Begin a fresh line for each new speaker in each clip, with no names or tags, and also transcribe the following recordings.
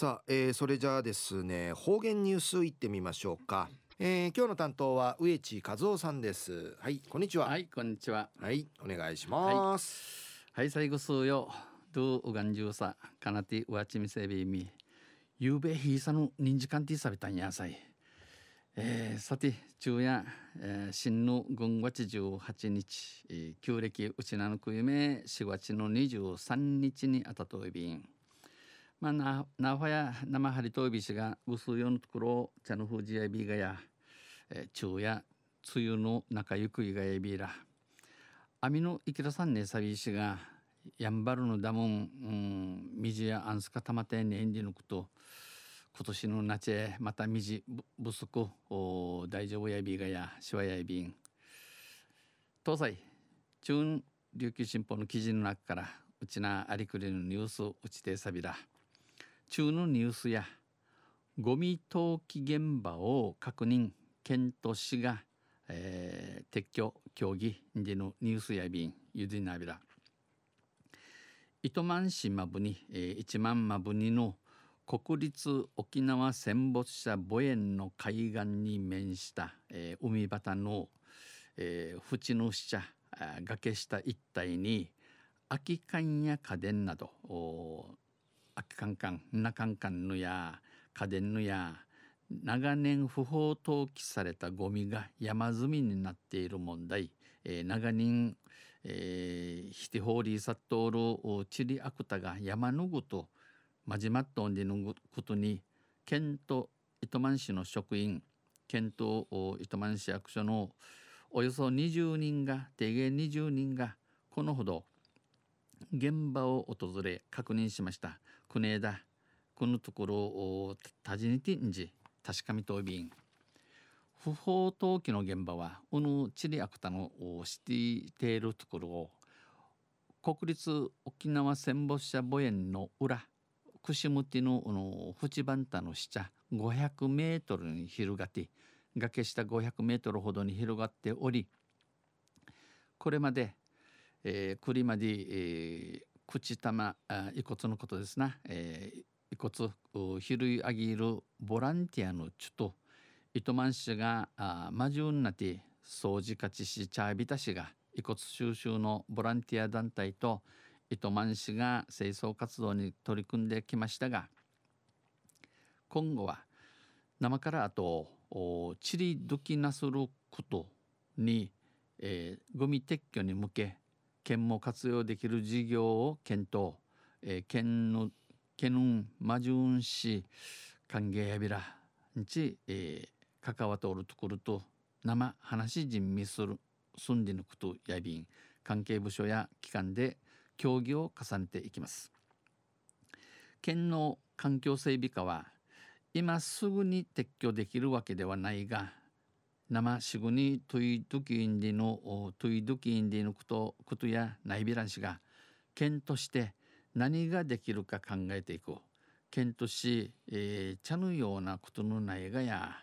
さあ、えー、それじゃあですね方言ニュースいってみましょうか、えー、今日の担当は植地和夫さんです。はいこんにちは。
はいこんにちは。
はいお願いします。
はい、最後数よ。ドゥウガンジューサカナティウワチミセビミゆうべひいさの人時間ティさびたんやさい。えー、さて昼夜、えー、新の軍月18日、えー、旧暦うちなのくゆめ4月の23日にあたといびんまあ、な、なほや、生張りとびしが、うすよのところ、茶のふじやびがや、えー、昼夜、梅雨の中ゆくいがやびら。あみの池田さんねさびしが、やんばるのだもん、うん、みじやあんすかたまてねんじぬくと、今年の夏へまたみじ不足、お大丈夫やびがや、しわやびん。東西、中琉球新報の記事の中から、うちなありくりのニュースうちてさびら。中のニュースやゴミ投棄現場を確認県と市が、えー、撤去協議でのニュースや便ゆでなびら。糸満市まぶに、えー、一万まぶにの国立沖縄戦没者墓園の海岸に面した、えー、海端の、えー、縁の下崖下一帯に空き缶や家電などカンカンなカンカンのや家電のや長年不法投棄されたゴミが山積みになっている問題、えー、長年、えー、ヒテホーリーサットールチリアクタが山のぐとまじまっとんでぬぐことに県と糸満市の職員県と糸満市役所のおよそ20人が定芸20人がこのほど現場を訪れ確認しました。国枝このところをタジニティンジ確かみとびん。不法投棄の現場はうぬチリアクタのしているところを国立沖縄戦没者墓園の裏串むてのの縁番太の下500メートルに広がって崖下500メートルほどに広がっておりこれまでえー、栗まで、えー、口玉遺骨のことですな、えー、遺骨拾い上げるボランティアのちょと糸満市があマジュンナティ掃除勝ちしチャービタ市が遺骨収集のボランティア団体と糸満市が清掃活動に取り組んできましたが今後は生からあとチリドキなすることに、えー、ゴミ撤去に向け県も活用できる事業を検討、えー、県の県のマジュン市歓迎やびらんち、えー、関わっておるところと生話人味する住んでぬくとやびん関係部署や機関で協議を重ねていきます。県の環境整備課は今すぐに撤去できるわけではないが生しぐにトイドキインディのトイドキインディのことことやないびらんしが県として何ができるか考えていく県とし、えー、茶のようなことのないがや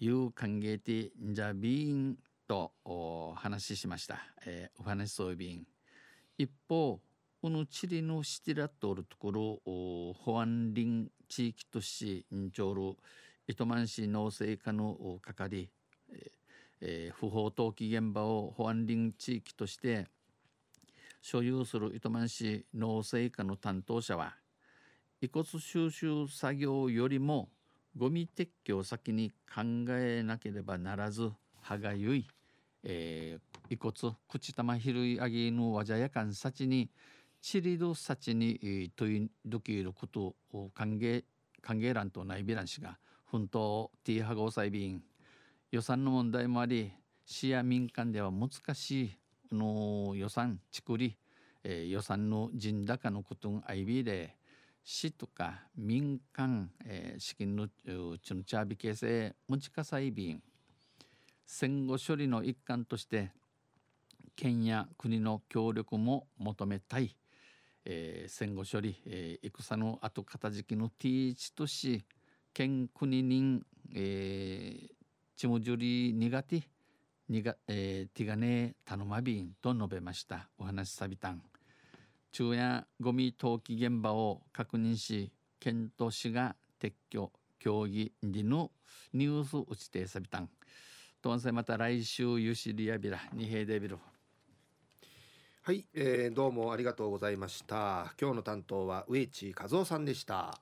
いう歓迎てんじゃびんとお話しました、えー、お話そうびん一方このチリのシティラットおるところ保安林地域都市にちょうる糸満市農政課の係えー、不法投棄現場を保安林地域として所有する糸満市農政課の担当者は遺骨収集作業よりもゴミ撤去を先に考えなければならず歯がゆい、えー、遺骨口玉拾い上げのわじゃやかんさちにチリドサチに問いどきることを歓迎歓迎欄とないびらんしが奮闘ティーハゴーサイビン予算の問題もあり市や民間では難しいの予算作り、えー、予算の陣高のことんあいびで市とか民間、えー、資金のちのチャービ形成持ちかさいびん戦後処理の一環として県や国の協力も求めたい、えー、戦後処理、えー、戦の後片付きのティーチとし県国人、えー、ちもじゅり苦手にが、えー、ティガネ頼まびんと述べましたお話さびたん昼夜ゴミ投棄現場を確認し県都市が撤去協議にのニュース打ちてさびたんとんせまた来週ゆしりやびらにへいでびる
はい、えー、どうもありがとうございました今日の担当は植地和夫さんでした